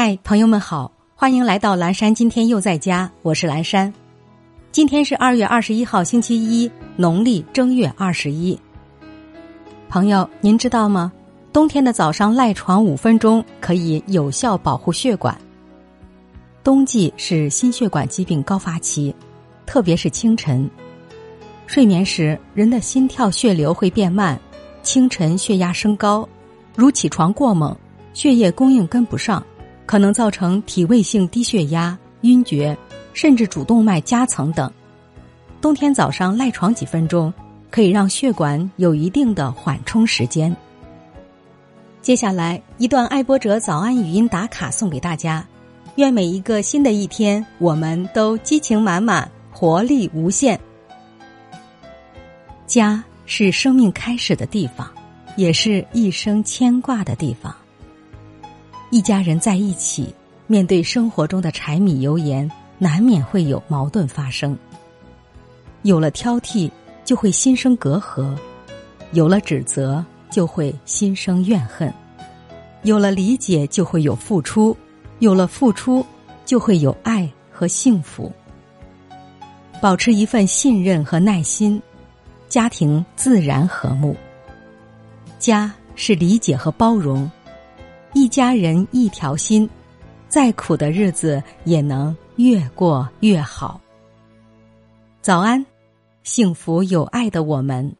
嗨，朋友们好，欢迎来到蓝山。今天又在家，我是蓝山。今天是二月二十一号，星期一，农历正月二十一。朋友，您知道吗？冬天的早上赖床五分钟可以有效保护血管。冬季是心血管疾病高发期，特别是清晨。睡眠时，人的心跳、血流会变慢，清晨血压升高，如起床过猛，血液供应跟不上，可能造成体位性低血压、晕厥，甚至主动脉夹层等。冬天早上赖床几分钟，可以让血管有一定的缓冲时间。接下来一段爱播者早安语音打卡送给大家。愿每一个新的一天，我们都激情满满，活力无限。家是生命开始的地方，也是一生牵挂的地方。一家人在一起，面对生活中的柴米油盐，难免会有矛盾发生。有了挑剔，就会心生隔阂；有了指责，就会心生怨恨；有了理解，就会有付出。有了付出，就会有爱和幸福。保持一份信任和耐心，家庭自然和睦。家是理解和包容，一家人一条心，再苦的日子也能越过越好。早安，幸福有爱的我们。